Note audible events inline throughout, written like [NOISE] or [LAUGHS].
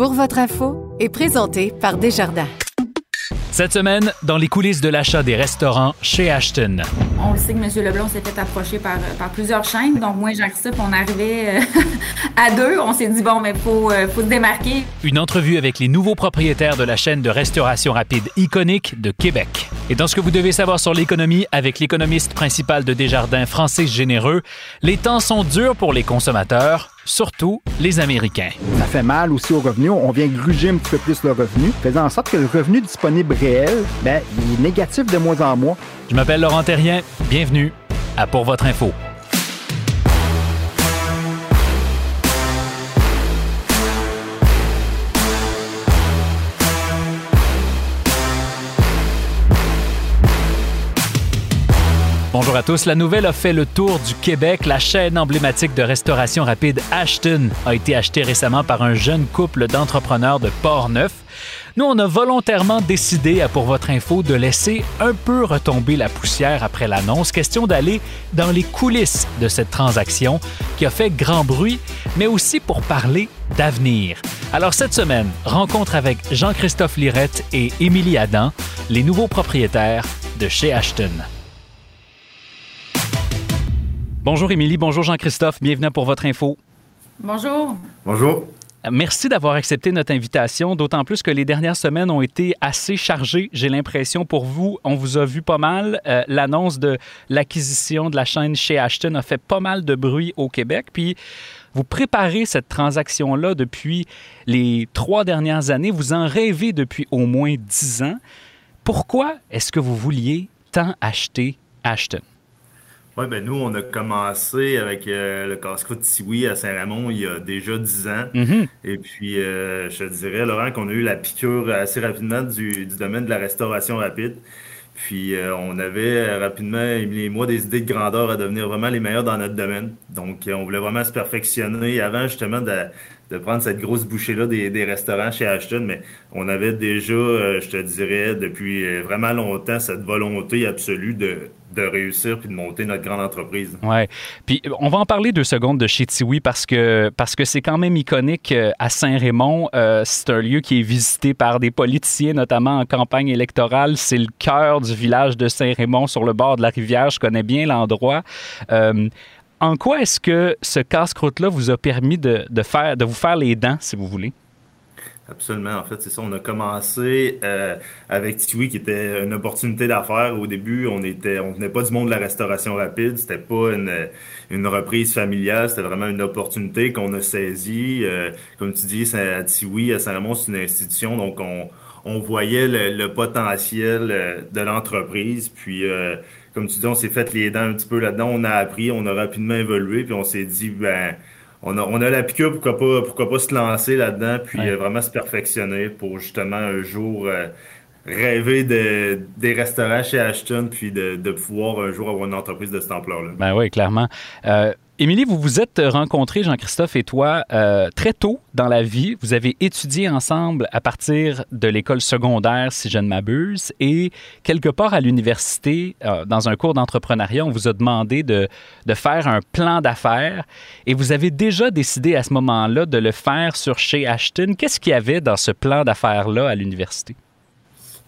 Pour votre info est présenté par Desjardins. Cette semaine, dans les coulisses de l'achat des restaurants chez Ashton. On le sait que M. Leblond s'est fait approcher par, par plusieurs chaînes. Donc, moi, j'ai ça, on arrivait euh, [LAUGHS] à deux. On s'est dit, bon, mais faut, euh, faut se démarquer. Une entrevue avec les nouveaux propriétaires de la chaîne de restauration rapide iconique de Québec. Et dans ce que vous devez savoir sur l'économie, avec l'économiste principal de Desjardins, Francis Généreux, les temps sont durs pour les consommateurs surtout les Américains. Ça fait mal aussi aux revenus. On vient gruger un petit peu plus le revenu, faisant en sorte que le revenu disponible réel, ben, il est négatif de mois en mois. Je m'appelle Laurent Terrien. Bienvenue à Pour votre info. Bonjour à tous. La nouvelle a fait le tour du Québec. La chaîne emblématique de restauration rapide Ashton a été achetée récemment par un jeune couple d'entrepreneurs de Port-Neuf. Nous, on a volontairement décidé, pour votre info, de laisser un peu retomber la poussière après l'annonce. Question d'aller dans les coulisses de cette transaction qui a fait grand bruit, mais aussi pour parler d'avenir. Alors cette semaine, rencontre avec Jean-Christophe Lirette et Émilie Adam, les nouveaux propriétaires de chez Ashton. Bonjour Émilie, bonjour Jean-Christophe, bienvenue pour votre info. Bonjour. Bonjour. Merci d'avoir accepté notre invitation, d'autant plus que les dernières semaines ont été assez chargées, j'ai l'impression, pour vous. On vous a vu pas mal. Euh, l'annonce de l'acquisition de la chaîne chez Ashton a fait pas mal de bruit au Québec. Puis, vous préparez cette transaction-là depuis les trois dernières années. Vous en rêvez depuis au moins dix ans. Pourquoi est-ce que vous vouliez tant acheter Ashton? Oui, ben nous, on a commencé avec euh, le casse-croûte Tiwi à Saint-Ramon il y a déjà 10 ans. Mm-hmm. Et puis, euh, je te dirais, Laurent, qu'on a eu la piqûre assez rapidement du, domaine de la restauration rapide. Puis, euh, on avait rapidement, Émilie et moi, des idées de grandeur à devenir vraiment les meilleurs dans notre domaine. Donc, on voulait vraiment se perfectionner avant justement de, de prendre cette grosse bouchée-là des, des, restaurants chez Ashton, mais on avait déjà, je te dirais, depuis vraiment longtemps, cette volonté absolue de, de réussir puis de monter notre grande entreprise. Ouais. Puis on va en parler deux secondes de chez Tiwi parce que parce que c'est quand même iconique euh, à Saint-Raymond. Euh, c'est un lieu qui est visité par des politiciens, notamment en campagne électorale. C'est le cœur du village de Saint-Raymond sur le bord de la rivière. Je connais bien l'endroit. Euh, en quoi est-ce que ce casse-croûte-là vous a permis de, faire, de vous faire les dents, si vous voulez? Absolument. En fait, c'est ça. On a commencé euh, avec Tiwi, qui était une opportunité d'affaires. Au début, on était, on venait pas du monde de la restauration rapide. C'était pas une, reprise familiale. C'était vraiment une opportunité qu'on a saisie. Euh, comme tu dis, à Tiwi, à Saint-Ramon, c'est une institution. Donc, on, on voyait le, potentiel euh, de l'entreprise. Puis, comme tu dis, on s'est fait les dents un petit peu là-dedans. On a appris, on a rapidement évolué. Puis, on s'est dit, ben on a, on a la piqûre, pourquoi pas, pourquoi pas se lancer là-dedans, puis euh, vraiment se perfectionner pour justement un jour euh, rêver de, des restaurants chez Ashton, puis de, de, pouvoir un jour avoir une entreprise de cette ampleur-là. Ben oui, clairement. Euh, Émilie, vous vous êtes rencontrés, Jean-Christophe et toi, euh, très tôt dans la vie. Vous avez étudié ensemble à partir de l'école secondaire, si je ne m'abuse, et quelque part à l'université, euh, dans un cours d'entrepreneuriat, on vous a demandé de, de faire un plan d'affaires et vous avez déjà décidé à ce moment-là de le faire sur chez Ashton. Qu'est-ce qu'il y avait dans ce plan d'affaires-là à l'université?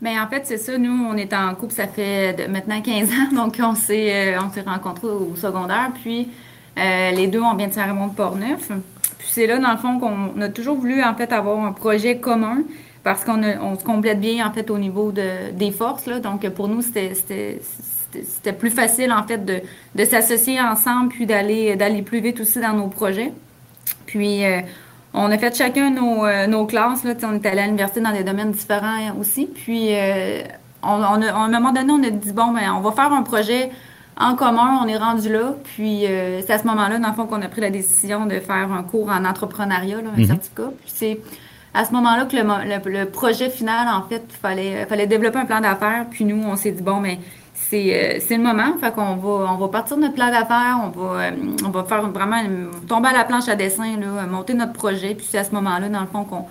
Bien, en fait, c'est ça. Nous, on est en couple, ça fait maintenant 15 ans, [LAUGHS] donc on s'est, euh, on s'est rencontrés au secondaire. Puis, euh, les deux, on vient de Saint-Raymond de Portneuf. Puis c'est là, dans le fond, qu'on a toujours voulu, avoir un projet commun parce qu'on on se complète bien, en fait, au niveau de, des forces. Donc, pour nous, c'était, plus facile, en fait, de, s'associer ensemble puis d'aller, plus vite aussi dans nos projets. Puis, euh, on a fait chacun nos, euh, classes. On est allé à l'université dans des domaines différents aussi. Puis, à un moment donné, on a dit, bon, ben, on va faire un projet en commun, on est rendu là. Puis euh, c'est à ce moment-là, dans le fond, qu'on a pris la décision de faire un cours en entrepreneuriat, un mhm. certificat. Puis c'est à ce moment-là que le, projet final, en fait, il fallait, fallait développer un plan d'affaires. Puis nous, on s'est dit, bon, mais c'est le moment. Fait qu'on va, on va partir de notre plan d'affaires. On va, on va faire vraiment tomber à la planche à dessin, là, monter notre projet. Puis c'est à ce moment-là, dans le fond, qu'on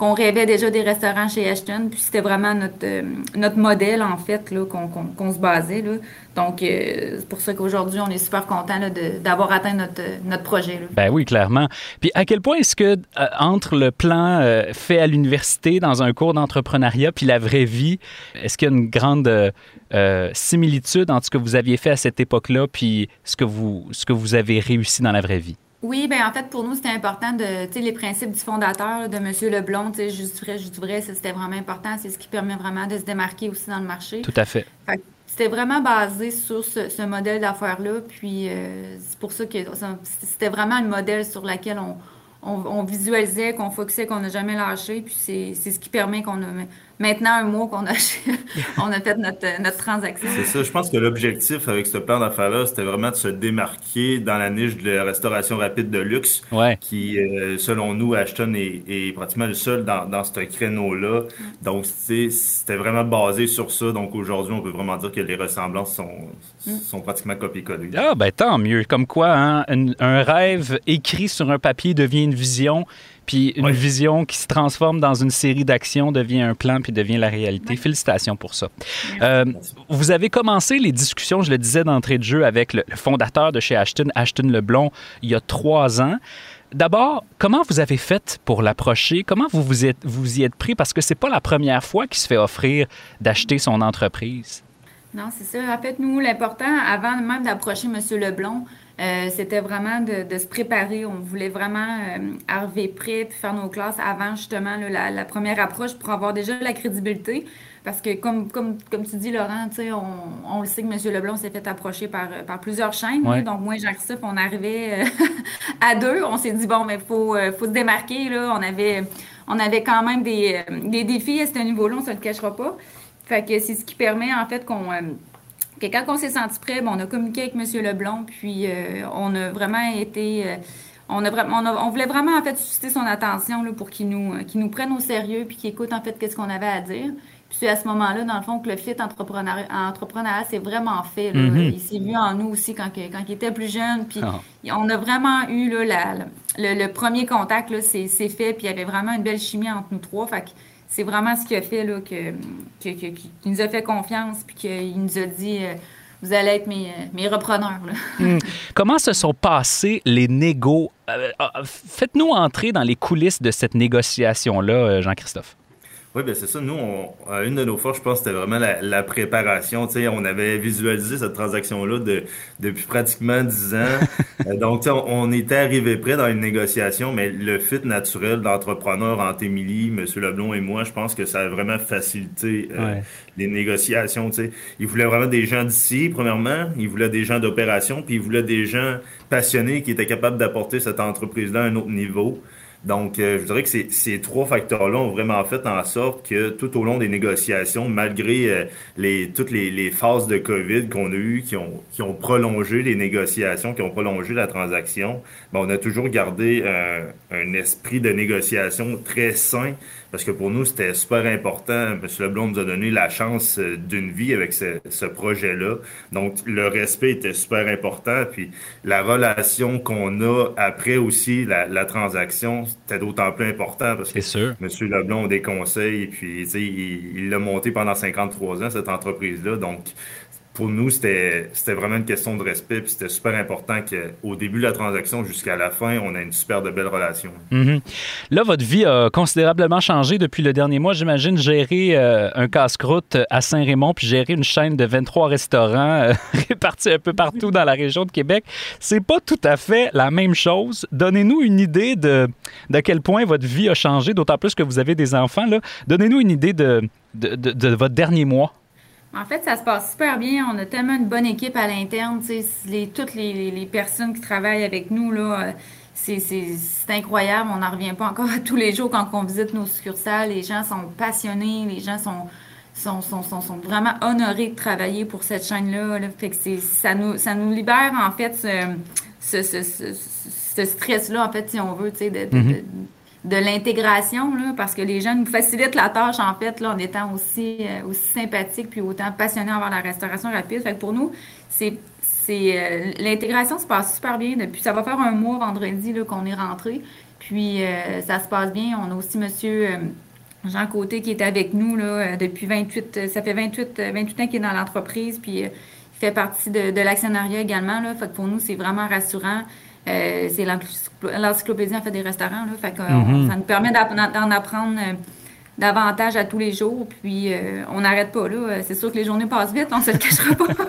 qu'on rêvait déjà des restaurants chez Ashton. Puis c'était vraiment notre, euh, notre modèle, en fait, qu'on, se basait. Là. Donc, euh, c'est pour ça qu'aujourd'hui, on est super content d'avoir atteint notre, notre projet. Ben oui, clairement. Puis à quel point est-ce que, euh, entre le plan fait à l'université dans un cours d'entrepreneuriat puis la vraie vie, est-ce qu'il y a une grande similitude entre ce que vous aviez fait à cette époque-là puis ce que vous, ce que vous avez réussi dans la vraie vie? Oui, ben en fait, pour nous, c'était important de, tu sais, les principes du fondateur, de M. Leblond, tu sais, juste vrai, juste vrai, c'était vraiment important. C'est ce qui permet vraiment de se démarquer aussi dans le marché. Tout à fait. c'était vraiment basé sur ce, modèle d'affaires-là. Puis, euh, c'est pour ça que c'était vraiment le modèle sur lequel on, on, visualisait, qu'on focusait, qu'on n'a jamais lâché. Puis c'est, ce qui permet qu'on a maintenant un mois qu'on a, [LAUGHS] on a fait notre, notre transaction. C'est ça. Je pense que l'objectif avec ce plan d'affaires-là, c'était vraiment de se démarquer dans la niche de la restauration rapide de luxe, qui, euh, selon nous, Ashton est, pratiquement le seul dans, dans ce créneau-là. Donc, c'était vraiment basé sur ça. Donc, aujourd'hui, on peut vraiment dire que les ressemblances sont, mm. sont pratiquement copiées-collées. Ah, ben tant mieux. Comme quoi, hein, un rêve écrit sur un papier devient une vision. Puis une vision qui se transforme dans une série d'actions devient un plan puis devient la réalité. Félicitations pour ça. Euh, vous avez commencé les discussions, je le disais d'entrée de jeu, avec le, fondateur de chez Ashton, Ashton Leblond, il y a trois ans. D'abord, comment vous avez fait pour l'approcher? Comment vous vous, êtes, vous y êtes pris? Parce que c'est pas la première fois qu'il se fait offrir d'acheter son entreprise. Non, c'est ça. En fait, nous, l'important, avant même d'approcher M. Leblond, euh, c'était vraiment de, se préparer. On voulait vraiment euh, arriver prêt puis faire nos classes avant justement la, première approche pour avoir déjà la crédibilité. Parce que comme, comme, comme tu dis, Laurent, on, on le sait que M. Leblond s'est fait approcher par, par plusieurs chaînes. donc moi et Jean-Christophe, on arrivait euh, [LAUGHS] à deux. On s'est dit, bon, mais il faut, faut se démarquer. Là. On, avait, on avait quand même des, des défis à ce niveau-là, on ne se le cachera pas. Fait que c'est ce qui permet en fait qu'on quand on s'est senti prêt, on a communiqué avec M. Leblond, puis euh, on a vraiment été. Euh, on, a vraiment, on, voulait vraiment en fait susciter son attention là, pour qu'il nous, euh, nous prenne au sérieux puis qu'il écoute en fait qu'est-ce qu'on avait à dire. Puis c'est à ce moment-là, dans le fond, que le fit entrepreneuriat, s'est vraiment fait. Mm-hmm. Il s'est vu en nous aussi quand, quand il était plus jeune. Puis ah. on a vraiment eu là, le, premier contact, c'est fait. Puis il y avait vraiment une belle chimie entre nous trois. Fait c'est vraiment ce qui a fait là, que, qu'il nous a fait confiance puis qu'il nous a dit euh, vous allez être mes, euh, mes repreneurs. [LAUGHS] Hmm. Comment se sont passés les négos? Euh, faites-nous entrer dans les coulisses de cette négociation-là, Jean-Christophe. Oui, ben c'est ça. Nous, on, une de nos forces, je pense, c'était vraiment la, préparation. Tu sais, on avait visualisé cette transaction-là de, depuis pratiquement dix ans. [LAUGHS] Euh, donc, on, on, était arrivé près dans une négociation, mais le fit naturel d'entrepreneur entre Émilie, M. Leblon et moi, je pense que ça a vraiment facilité euh, les négociations. Tu sais. Il voulait vraiment des gens d'ici, premièrement. Il voulait des gens d'opération, puis il voulait des gens passionnés qui étaient capables d'apporter cette entreprise-là à un autre niveau. Donc, euh, je dirais que ces, trois facteurs-là ont vraiment fait en sorte que tout au long des négociations, malgré euh, toutes les, les, phases de COVID qu'on a eues, qui ont, qui ont prolongé les négociations, qui ont prolongé la transaction, ben, on a toujours gardé euh, un esprit de négociation très sain parce que pour nous, c'était super important. M. Leblond nous a donné la chance euh, d'une vie avec ce, ce projet-là. Donc, le respect était super important. Puis, la relation qu'on a après aussi la, la transaction, c'était d'autant plus important parce que sûr. M. Leblond a des conseils. Puis, il l'a monté pendant 53 ans, cette entreprise-là. Donc, pour nous, c'était vraiment une question de respect, puis c'était super important qu'au début de la transaction jusqu'à la fin, on ait une super de belle relation. Mm-hmm. Là, votre vie a considérablement changé depuis le dernier mois. J'imagine gérer euh, un casse-croûte à Saint-Raymond, puis gérer une chaîne de 23 restaurants euh, [LAUGHS] répartis un peu partout dans la région de Québec. C'est pas tout à fait la même chose. Donnez-nous une idée de, de quel point votre vie a changé, d'autant plus que vous avez des enfants. Donnez-nous une idée de, de votre dernier mois. En fait, ça se passe super bien. On a tellement une bonne équipe à l'interne. Les, toutes les, les, personnes qui travaillent avec nous, là, euh, c'est incroyable. On n'en revient pas encore à tous les jours quand on visite nos succursales. Les gens sont passionnés. Les gens sont, sont, sont, sont, sont vraiment honorés de travailler pour cette chaîne-là. Fait que ça nous, ça nous libère, en fait, ce, ce, ce, ce stress-là, en fait, si on veut, de, de, mm-hmm de l'intégration, parce que les gens nous facilitent la tâche, en fait, là, en étant aussi, euh, aussi sympathiques puis autant passionnés envers la restauration rapide. Fait que pour nous, c'est c'est l'intégration se passe super bien depuis ça va faire un mois vendredi qu'on est rentré puis ça se passe bien on a aussi monsieur Jean Côté qui est avec nous là, depuis 28, ça fait 28, 28 ans qu'il est dans l'entreprise, puis il fait partie de, de l'actionnariat également. Là, fait que pour nous, c'est vraiment rassurant. Euh, c'est l'encyclopédie en fait des restaurants. Là, fait que, mm-hmm. ça nous permet d'en apprendre euh, davantage à tous les jours. Puis euh, on n'arrête pas. là. C'est sûr que les journées passent vite, on se le [LAUGHS] cachera pas.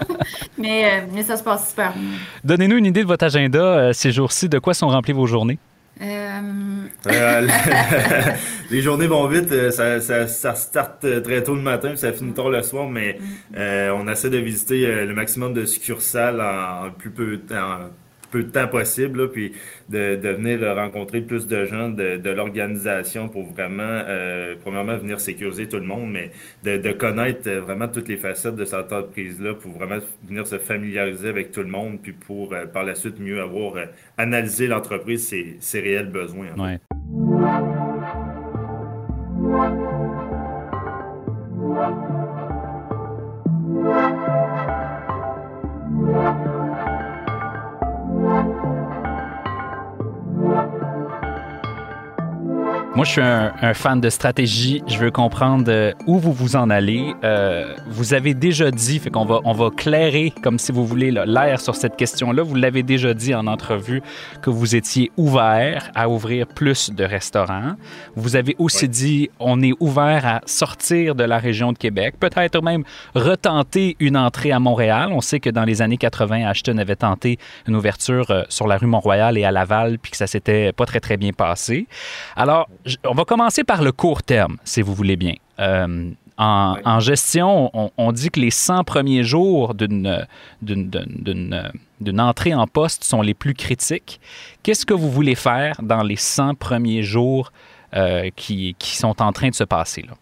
mais, mais ça se passe super bien. Donnez-nous une idée de votre agenda ces jours-ci. De quoi sont remplies vos journées? [LAUGHS] [LAUGHS] Les journées vont vite, ça, ça, ça start très tôt le matin, puis ça finit tard le soir, mais mm. euh, on essaie de visiter le maximum de succursales en, plus peu de temps peu de temps possible, puis de, de, venir rencontrer plus de gens de, de l'organisation pour vraiment, euh, premièrement, venir sécuriser tout le monde, mais de, de connaître vraiment toutes les facettes de cette entreprise-là pour vraiment venir se familiariser avec tout le monde, puis pour euh, par la suite mieux avoir euh, analysé l'entreprise, ses, ses réels besoins. Ouais. Moi, je suis un, fan de stratégie. Je veux comprendre euh, où vous vous en allez. Euh, vous avez déjà dit, fait qu'on va, on va clairer, comme si vous voulez, l'air sur cette question-là. Vous l'avez déjà dit en entrevue que vous étiez ouvert à ouvrir plus de restaurants. Vous avez aussi dit, on est ouvert à sortir de la région de Québec, peut-être même retenter une entrée à Montréal. On sait que dans les années 80, Ashton avait tenté une ouverture euh, sur la rue Mont-Royal et à Laval, puis que ça s'était pas très, très bien passé. Alors, on va commencer par le court terme, si vous voulez bien. Euh, en, gestion, on, dit que les 100 premiers jours d'une entrée en poste sont les plus critiques. Qu'est-ce que vous voulez faire dans les 100 premiers jours euh, qui, sont en train de se passer là?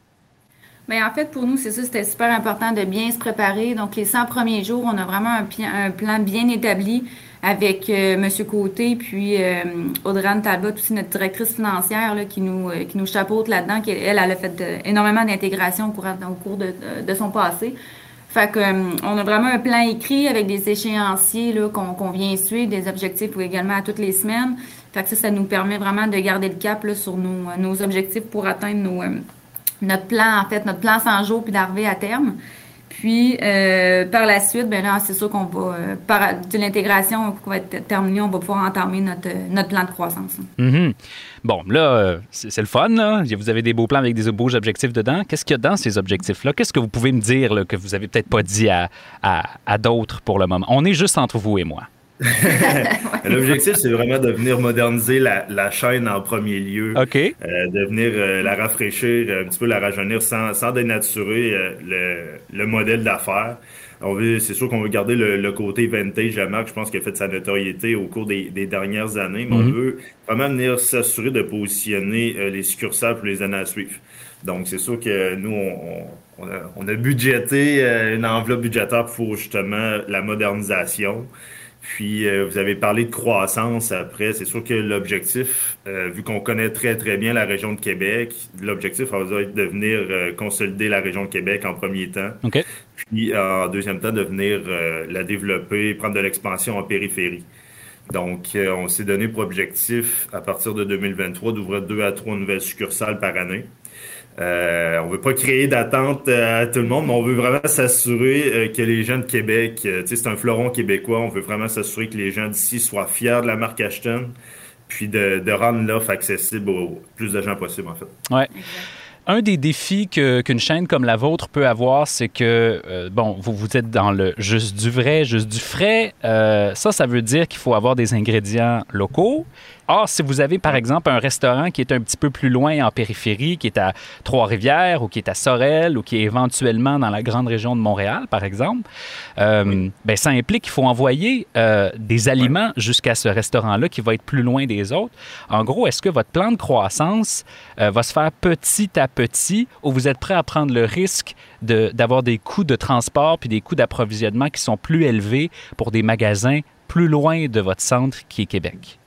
Bien, en fait, pour nous, c'est ça, c'était super important de bien se préparer. Donc, les 100 premiers jours, on a vraiment un plan bien établi avec euh, M. Côté, puis euh, Audrey Talbot, aussi notre directrice financière, là, qui nous euh, qui nous chapeaute là-dedans, qui elle, elle a fait énormément d'intégration au, au cours de, de, son passé. Fait que on a vraiment un plan écrit avec des échéanciers là, qu'on, vient suivre, des objectifs également à toutes les semaines. Fait que ça, ça nous permet vraiment de garder le cap là, sur nos, nos objectifs pour atteindre nos, notre plan, en fait, notre plan 100 jours, puis d'arriver à terme. Puis, euh, par la suite, ben là, c'est sûr qu'on va, euh, par de l'intégration qui va être terminée, on va pouvoir entamer notre, notre plan de croissance. Mm-hmm. Bon, là, euh, c'est le fun, là. Vous avez des beaux plans avec des beaux objectifs dedans. Qu'est-ce qu'il y a dans ces objectifs-là? Qu'est-ce que vous pouvez me dire que vous avez peut-être pas dit à, à d'autres pour le moment? On est juste entre vous et moi. [LAUGHS] L'objectif, c'est vraiment de venir moderniser la, la, chaîne en premier lieu. OK. Euh, de venir euh, la rafraîchir, un petit peu la rajeunir sans, sans dénaturer euh, le, le, modèle d'affaires. On veut, c'est sûr qu'on veut garder le, le, côté vintage à marque. Je pense qu'il a fait sa notoriété au cours des, des dernières années, mais on mhm. veut vraiment venir s'assurer de positionner les succursales pour les années à suivre. Donc, c'est sûr que nous, on, on, a, on a budgété une enveloppe budgétaire pour justement la modernisation. Puis, euh, vous avez parlé de croissance après. C'est sûr que l'objectif, euh, vu qu'on connaît très, très bien la région de Québec, l'objectif va être de venir euh, consolider la région de Québec en premier temps. Puis, en deuxième temps, de venir la développer, prendre de l'expansion en périphérie. Donc, on s'est donné pour objectif, à partir de 2023, d'ouvrir deux à trois nouvelles succursales par année. Euh, on veut pas créer d'attente euh, à tout le monde, mais on veut vraiment s'assurer euh, que les gens de Québec, tu sais, c'est un fleuron québécois, on veut vraiment s'assurer que les gens d'ici soient fiers de la marque Ashton, puis de, de rendre l'offre accessible au plus de gens possible, en fait. Ouais. Un des défis qu'une chaîne comme la vôtre peut avoir, c'est que, bon, vous, vous êtes dans le juste du vrai, juste du frais. ça, ça veut dire qu'il faut avoir des ingrédients locaux. Or, si vous avez, par exemple, un restaurant qui est un petit peu plus loin en périphérie, qui est à Trois-Rivières ou qui est à Sorel ou qui est éventuellement dans la grande région de Montréal, par exemple, euh, ben, ça implique qu'il faut envoyer euh, des aliments jusqu'à ce restaurant-là qui va être plus loin des autres. En gros, est-ce que votre plan de croissance euh, va se faire petit à petit ou vous êtes prêt à prendre le risque d'avoir des coûts de transport puis des coûts d'approvisionnement qui sont plus élevés pour des magasins plus loin de votre centre qui est Québec?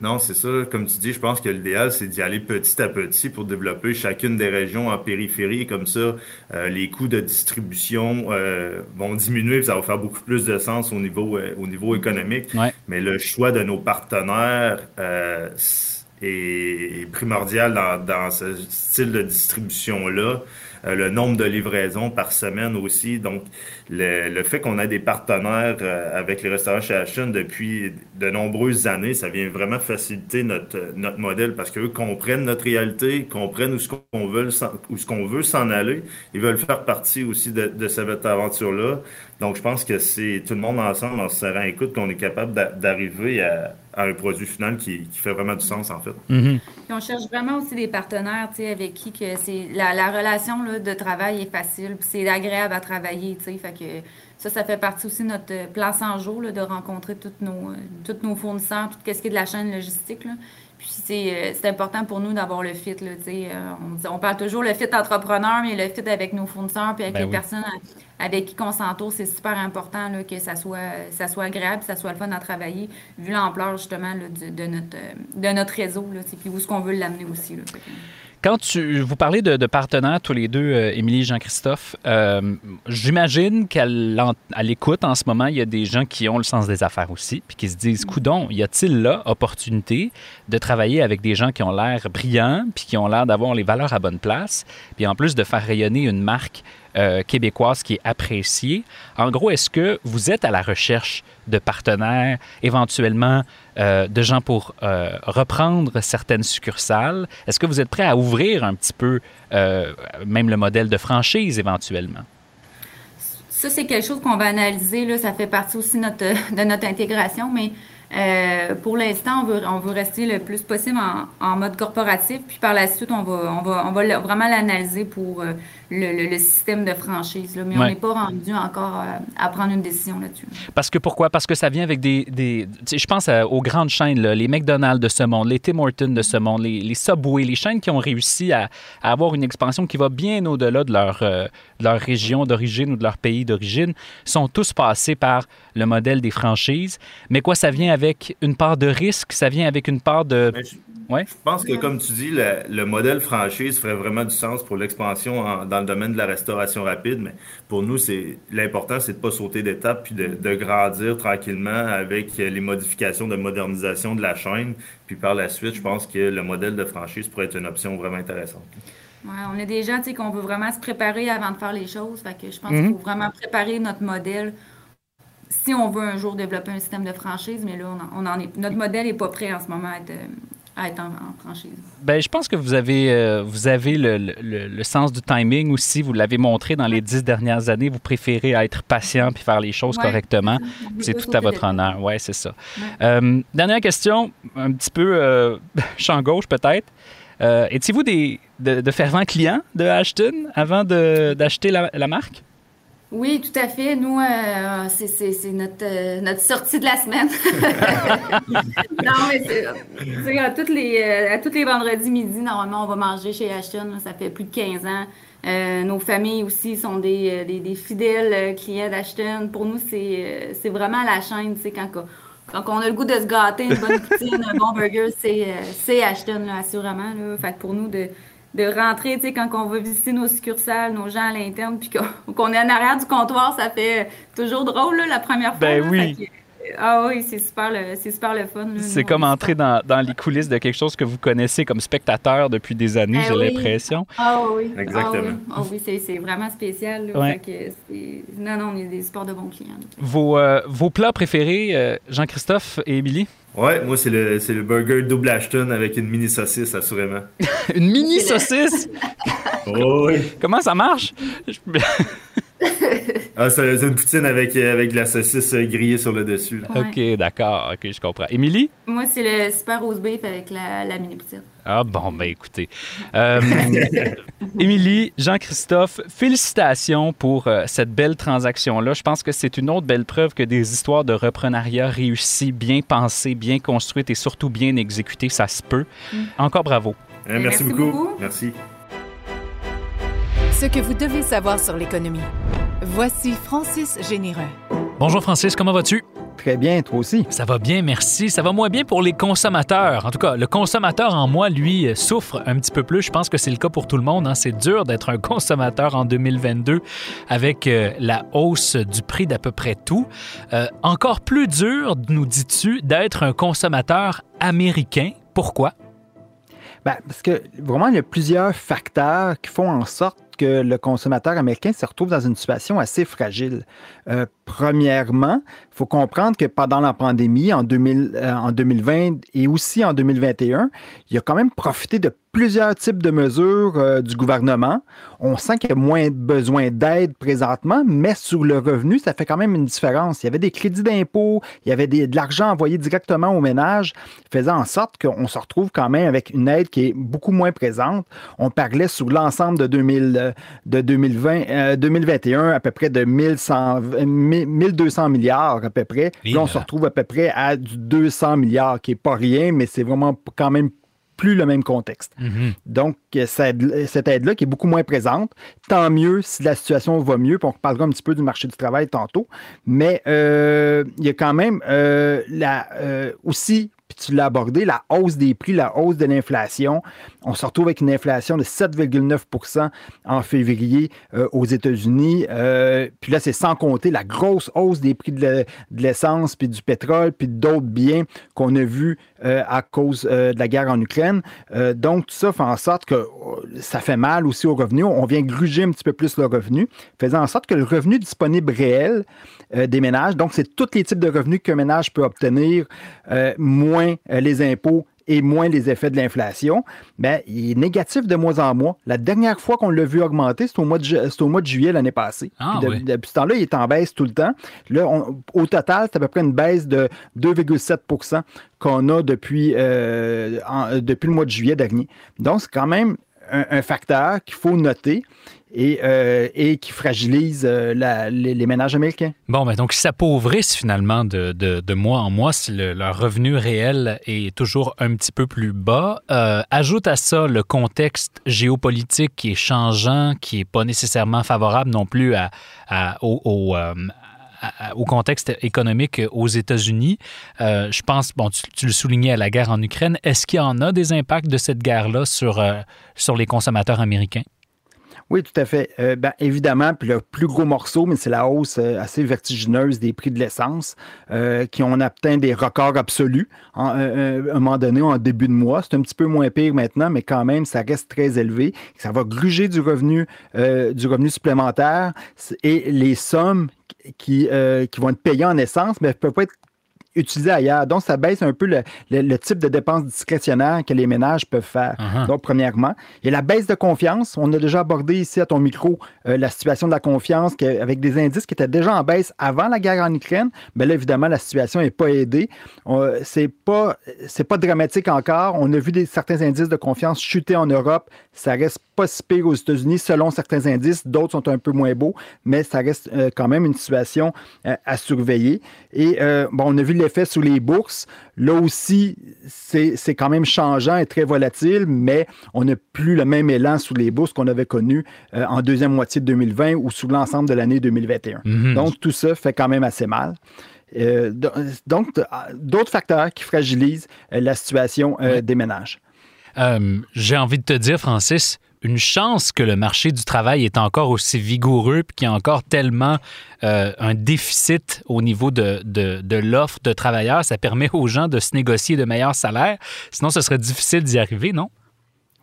Non, c'est ça. Comme tu dis, je pense que l'idéal, c'est d'y aller petit à petit pour développer chacune des régions en périphérie. Comme ça, euh, les coûts de distribution euh, vont diminuer, ça va faire beaucoup plus de sens au niveau, euh, au niveau économique. Mais le choix de nos partenaires est, primordial dans, dans ce style de distribution-là. Euh, le nombre de livraisons par semaine aussi. Donc, le, le fait qu'on ait des partenaires euh, avec les restaurants chez Ashton depuis de nombreuses années, ça vient vraiment faciliter notre, notre modèle parce qu'eux comprennent notre réalité, comprennent où ce qu'on veut, où ce qu'on veut s'en aller. Ils veulent faire partie aussi de, de cette aventure-là. Donc, je pense que c'est tout le monde ensemble, en se serrant écoute, qu'on est capable d'arriver à, un produit final qui, fait vraiment du sens, en fait. Mm-hmm. on cherche vraiment aussi des partenaires, tu sais, avec qui que c'est la, la, relation là, de travail est facile, puis c'est agréable à travailler, tu sais, fait que ça, ça fait partie aussi de notre plan 100 jours, là, de rencontrer tous nos, toutes nos fournisseurs, tout ce qui est de la chaîne logistique, là. Puis euh, c'est important pour nous d'avoir le fit. Là, euh, on, on, parle toujours le fit entrepreneur, mais le fit avec nos fournisseurs puis avec ben les personnes avec qui on s'entoure, c'est super important là, que ça soit, ça soit agréable, que ça soit le fun à travailler, vu l'ampleur justement de, de, notre, de notre réseau, là, puis où est-ce qu'on veut l'amener aussi. Là, quand tu, vous parlez de, partenaires tous les deux, euh, Émilie et Jean-Christophe, euh, j'imagine qu'à l'écoute en ce moment, il y a des gens qui ont le sens des affaires aussi, puis qui se disent, coudon, y a-t-il là opportunité de travailler avec des gens qui ont l'air brillants, puis qui ont l'air d'avoir les valeurs à bonne place, puis en plus de faire rayonner une marque euh, québécoise qui est appréciée. En gros, est-ce que vous êtes à la recherche de partenaires, éventuellement euh, de gens pour euh, reprendre certaines succursales? Est-ce que vous êtes prêt à ouvrir un petit peu même le modèle de franchise éventuellement? Ça, c'est quelque chose qu'on va analyser. Ça fait partie aussi de notre intégration, mais pour l'instant, on veut, rester le plus possible en, mode corporatif, puis par la suite, on va vraiment l'analyser pour euh, le, le, système de franchise. Là. Mais on n'est pas rendu encore à, prendre une décision là-dessus. Parce que pourquoi? Parce que ça vient avec des. des je pense aux grandes chaînes, là, les McDonald's de ce monde, les Tim Hortons de ce monde, les, les Subway, les chaînes qui ont réussi à, à, avoir une expansion qui va bien au-delà de leur, euh, de leur région d'origine ou de leur pays d'origine, sont tous passés par le modèle des franchises. Mais quoi, ça vient avec une part de risque, ça vient avec une part de... Je, ouais? je pense que, comme tu dis, le, modèle franchise ferait vraiment du sens pour l'expansion dans le domaine de la restauration rapide, mais pour nous, c'est l'important, c'est de ne pas sauter d'étape puis de, de, grandir tranquillement avec les modifications de modernisation de la chaîne. Puis par la suite, je pense que le modèle de franchise pourrait être une option vraiment intéressante. Ouais, on est des gens qu'on veut vraiment se préparer avant de faire les choses. Fait que je pense mhm. qu'il faut vraiment préparer notre modèle si on veut un jour développer un système de franchise, mais là, on en, est, notre modèle n'est pas prêt en ce moment à être, en, franchise. Bien, je pense que vous avez, euh, vous avez le, sens du timing aussi. Vous l'avez montré dans les dix dernières années. Vous préférez être patient puis faire les choses correctement. [LAUGHS] C'est tout à votre honneur. Oui, c'est ça. Euh, dernière question, un petit peu euh, [LAUGHS] champ gauche peut-être. Étiez-vous des, de, fervents clients de Ashton avant d'acheter la marque? Oui, tout à fait. Nous, euh, c'est notre, euh, notre sortie de la semaine. [LAUGHS] non, mais c'est à, toutes les, euh, à tous les vendredis midi, normalement, on va manger chez Ashton. ça fait plus de 15 ans. Euh, nos familles aussi sont des, des, des fidèles clients d'Ashton. Pour nous, c'est vraiment la chaîne. Quand, quand on a le goût de se gâter, une bonne poutine, un bon burger, c'est Ashton, là, assurément. Là. Fait que pour nous, de de rentrer, tu sais, quand on va visiter nos succursales, nos gens à l'interne, puis [LAUGHS] qu'on est en arrière du comptoir, ça fait toujours drôle, là, la première fois. Ben oui. ah oui, c'est super, le, super le fun. C'est comme entrer dans, dans, les coulisses de quelque chose que vous connaissez comme spectateur depuis des années, ben j'ai l'impression. Ah oui. Exactement. Ah oui, ah c'est vraiment spécial. non, non, on est des sports de bons clients. Vos, euh, vos plats préférés, euh, Jean-Christophe et Émilie? Ouais, moi, c'est le, le burger double Ashton avec une mini saucisse, assurément. [LAUGHS] une mini saucisse? oui. Comment ça marche? [LAUGHS] ah, c'est une poutine avec, avec de la saucisse grillée sur le dessus. OK, d'accord. OK, je comprends. Émilie? Moi, c'est le super rose beef avec la, la mini poutine. Ah bon, ben écoutez. Euh, [LAUGHS] Émilie, Jean-Christophe, félicitations pour euh, cette belle transaction-là. Je pense que c'est une autre belle preuve que des histoires de reprenariat réussies, bien pensées, bien construites et surtout bien exécutées, ça se peut. Mm. Encore bravo. Eh, merci, beaucoup. Merci. Ce que vous devez savoir sur l'économie. Voici Francis Généreux. Bonjour Francis, comment vas-tu? très bien, toi aussi. Ça va bien, merci. Ça va moins bien pour les consommateurs. En tout cas, le consommateur en moi, lui, souffre un petit peu plus. Je pense que c'est le cas pour tout le monde. Hein. C'est dur d'être un consommateur en 2022 avec euh, la hausse du prix d'à peu près tout. Euh, encore plus dur, nous dis-tu, d'être un consommateur américain. Pourquoi? Ben, parce que vraiment, il y a plusieurs facteurs qui font en sorte que le consommateur américain se retrouve dans une situation assez fragile. Euh, premièrement, il faut comprendre que pendant la pandémie, en, 2000, euh, 2020 et aussi en 2021, il a quand même profité de plusieurs types de mesures euh, du gouvernement. On sent qu'il y a moins besoin d'aide présentement, mais sur le revenu, ça fait quand même une différence. Il y avait des crédits d'impôt, il y avait de l'argent envoyé directement aux ménages, faisant en sorte qu'on se retrouve quand même avec une aide qui est beaucoup moins présente. On parlait sur l'ensemble de, 2000, de 2020, 2021 euh, à peu près de 1100, 1200 milliards à peu près. Là, on se retrouve à peu près à du 200 milliards, qui n'est pas rien, mais c'est vraiment quand même plus le même contexte. Mhm. Donc, cette aide-là qui est beaucoup moins présente, tant mieux si la situation va mieux, puis on reparlera un petit peu du marché du travail tantôt, mais euh, il y a quand même euh, la, euh, aussi puis tu l'as abordé, la hausse des prix, la hausse de l'inflation. On se retrouve avec une inflation de 7,9% en février euh, aux États-Unis. Euh, puis là, c'est sans compter la grosse hausse des prix de l'essence, puis du pétrole, puis d'autres biens qu'on a vus euh, à cause de la guerre en Ukraine. donc, tout ça fait en sorte que ça fait mal aussi aux revenus. On vient gruger un petit peu plus le revenu, faisant en sorte que le revenu disponible réel des ménages, donc c'est tous les types de revenus qu'un ménage peut obtenir, moins euh, les impôts et moins les effets de l'inflation, ben, il est négatif de mois en mois. La dernière fois qu'on l'a vu augmenter, c'est au, mois de, au mois de juillet l'année passée. Ah, depuis ce temps-là, il est en baisse tout le temps. Là, au total, c'est à peu près une baisse de 2,7% qu'on a depuis, euh, depuis le mois de juillet dernier. Donc, c'est quand même un facteur qu'il faut noter et, euh, qui fragilise euh, les, ménages américains. Bon, ben donc, ils s'appauvrissent finalement de, mois en mois si leur revenu réel est toujours un petit peu plus bas. Euh, ajoute à ça le contexte géopolitique qui est changeant, qui n'est pas nécessairement favorable non plus à, au, au contexte économique aux États-Unis. je pense, bon, tu, le soulignais à la guerre en Ukraine. Est-ce qu'il y en a des impacts de cette guerre-là sur, sur les consommateurs américains? Oui, tout à fait. Euh, ben, évidemment, puis le plus gros morceau, mais c'est la hausse euh, assez vertigineuse des prix de l'essence euh, qui ont atteint des records absolus à un moment donné, en début de mois. C'est un petit peu moins pire maintenant, mais quand même, ça reste très élevé. Ça va gruger du revenu, du revenu supplémentaire et les sommes qui, qui vont être payées en essence, mais ne peuvent pas être utilisé ailleurs. Donc, ça baisse un peu le, type de dépenses discrétionnaires que les ménages peuvent faire. Uh-huh. Donc, premièrement. Et la baisse de confiance, on a déjà abordé ici à ton micro euh, la situation de la confiance avec des indices qui étaient déjà en baisse avant la guerre en Ukraine. Mais là, évidemment, la situation n'est pas aidée. C'est pas, pas dramatique encore. On a vu des, certains indices de confiance chuter en Europe. Ça reste pas si pire aux États-Unis selon certains indices. D'autres sont un peu moins beaux, mais ça reste euh, quand même une situation euh, à surveiller. Et bon, on a vu l'effet sur les bourses. Là aussi, c'est quand même changeant et très volatile, mais on n'a plus le même élan sous les bourses qu'on avait connu euh, en deuxième moitié de 2020 ou sous l'ensemble de l'année 2021. Mm-hmm. Donc, tout ça fait quand même assez mal. Euh, donc, d'autres facteurs qui fragilisent euh, la situation des ménages. J'ai envie de te dire, Francis, une chance que le marché du travail est encore aussi vigoureux et qu'il y a encore tellement euh, un déficit au niveau de l'offre de travailleurs. Ça permet aux gens de se négocier de meilleurs salaires. Sinon, ce serait difficile d'y arriver, non?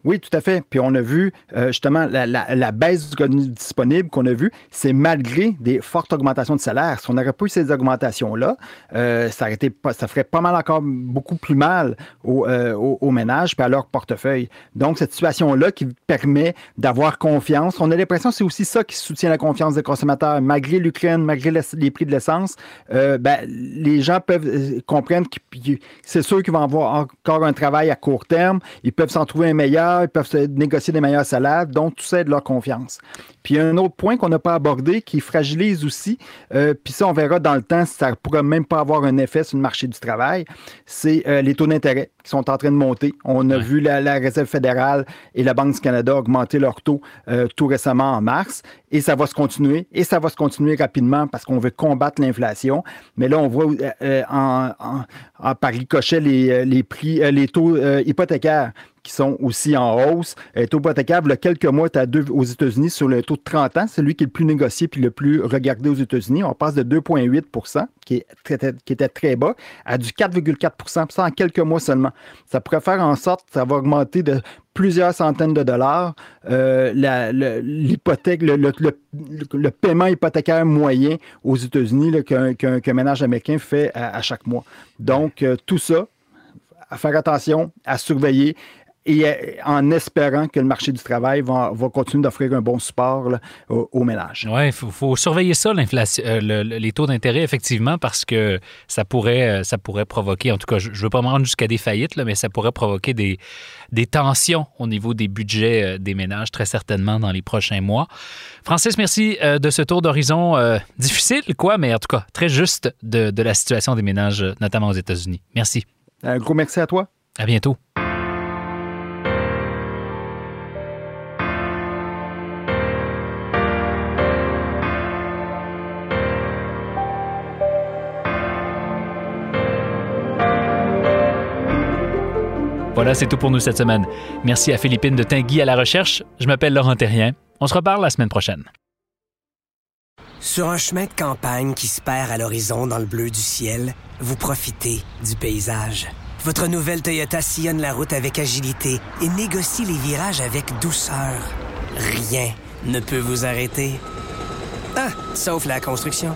Oui, tout à fait. Puis on a vu euh, justement la, baisse du revenu disponible qu'on a vu, c'est malgré des fortes augmentations de salaire. Si on n'aurait pas eu ces augmentations-là, euh, ça, aurait ça ferait pas mal encore beaucoup plus mal euh, aux, ménages et à leur portefeuille. Donc, cette situation-là qui permet d'avoir confiance, on a l'impression que c'est aussi ça qui soutient la confiance des consommateurs. Malgré l'Ukraine, malgré les prix de l'essence, ben, les gens peuvent comprendre que c'est sûr qu'ils vont avoir encore un travail à court terme, ils peuvent s'en trouver un meilleur ils peuvent négocier des meilleurs salaires, donc tout ça est de leur confiance. Puis un autre point qu'on n'a pas abordé qui fragilise aussi, euh, puis ça on verra dans le temps si ça ne pourrait même pas avoir un effet sur le marché du travail, c'est euh, les taux d'intérêt qui sont en train de monter. On a vu la, Réserve fédérale et la Banque du Canada augmenter leurs taux euh, tout récemment en mars et ça va se continuer et ça va se continuer rapidement parce qu'on veut combattre l'inflation. Mais là on voit en, en, par ricochet les, les prix, les taux hypothécaires qui sont aussi en hausse. Le euh, taux hypothécaire, il quelques mois, tu deux aux États-Unis sur le taux de 30 ans, celui qui est le plus négocié puis le plus regardé aux États-Unis. On passe de 2,8 qui, était très bas, à du 4,4 ça en quelques mois seulement. Ça pourrait faire en sorte que ça va augmenter de plusieurs centaines de dollars euh, l'hypothèque, le, paiement hypothécaire moyen aux États-Unis qu'un ménage américain fait à, chaque mois. Donc, euh, tout ça, à faire attention, à surveiller et euh, en espérant que le marché du travail va, continuer d'offrir un bon support aux, ménages. Oui, il faut, surveiller ça, l'inflation, euh, les taux d'intérêt, effectivement, parce que ça pourrait, euh, ça pourrait provoquer, en tout cas, je ne veux pas me rendre jusqu'à des faillites, là, mais ça pourrait provoquer des, des tensions au niveau des budgets des ménages, très certainement, dans les prochains mois. Francis, merci de ce tour d'horizon difficile, quoi, mais en tout cas, très juste de, de la situation des ménages, notamment aux États-Unis. Merci. Un gros merci à toi. À bientôt. Voilà, c'est tout pour nous cette semaine. Merci à Philippine de Tinguy à la recherche. Je m'appelle Laurent Terrien. On se reparle la semaine prochaine. Sur un chemin de campagne qui se perd à l'horizon dans le bleu du ciel, vous profitez du paysage. Votre nouvelle Toyota sillonne la route avec agilité et négocie les virages avec douceur. Rien ne peut vous arrêter. Ah, sauf la construction.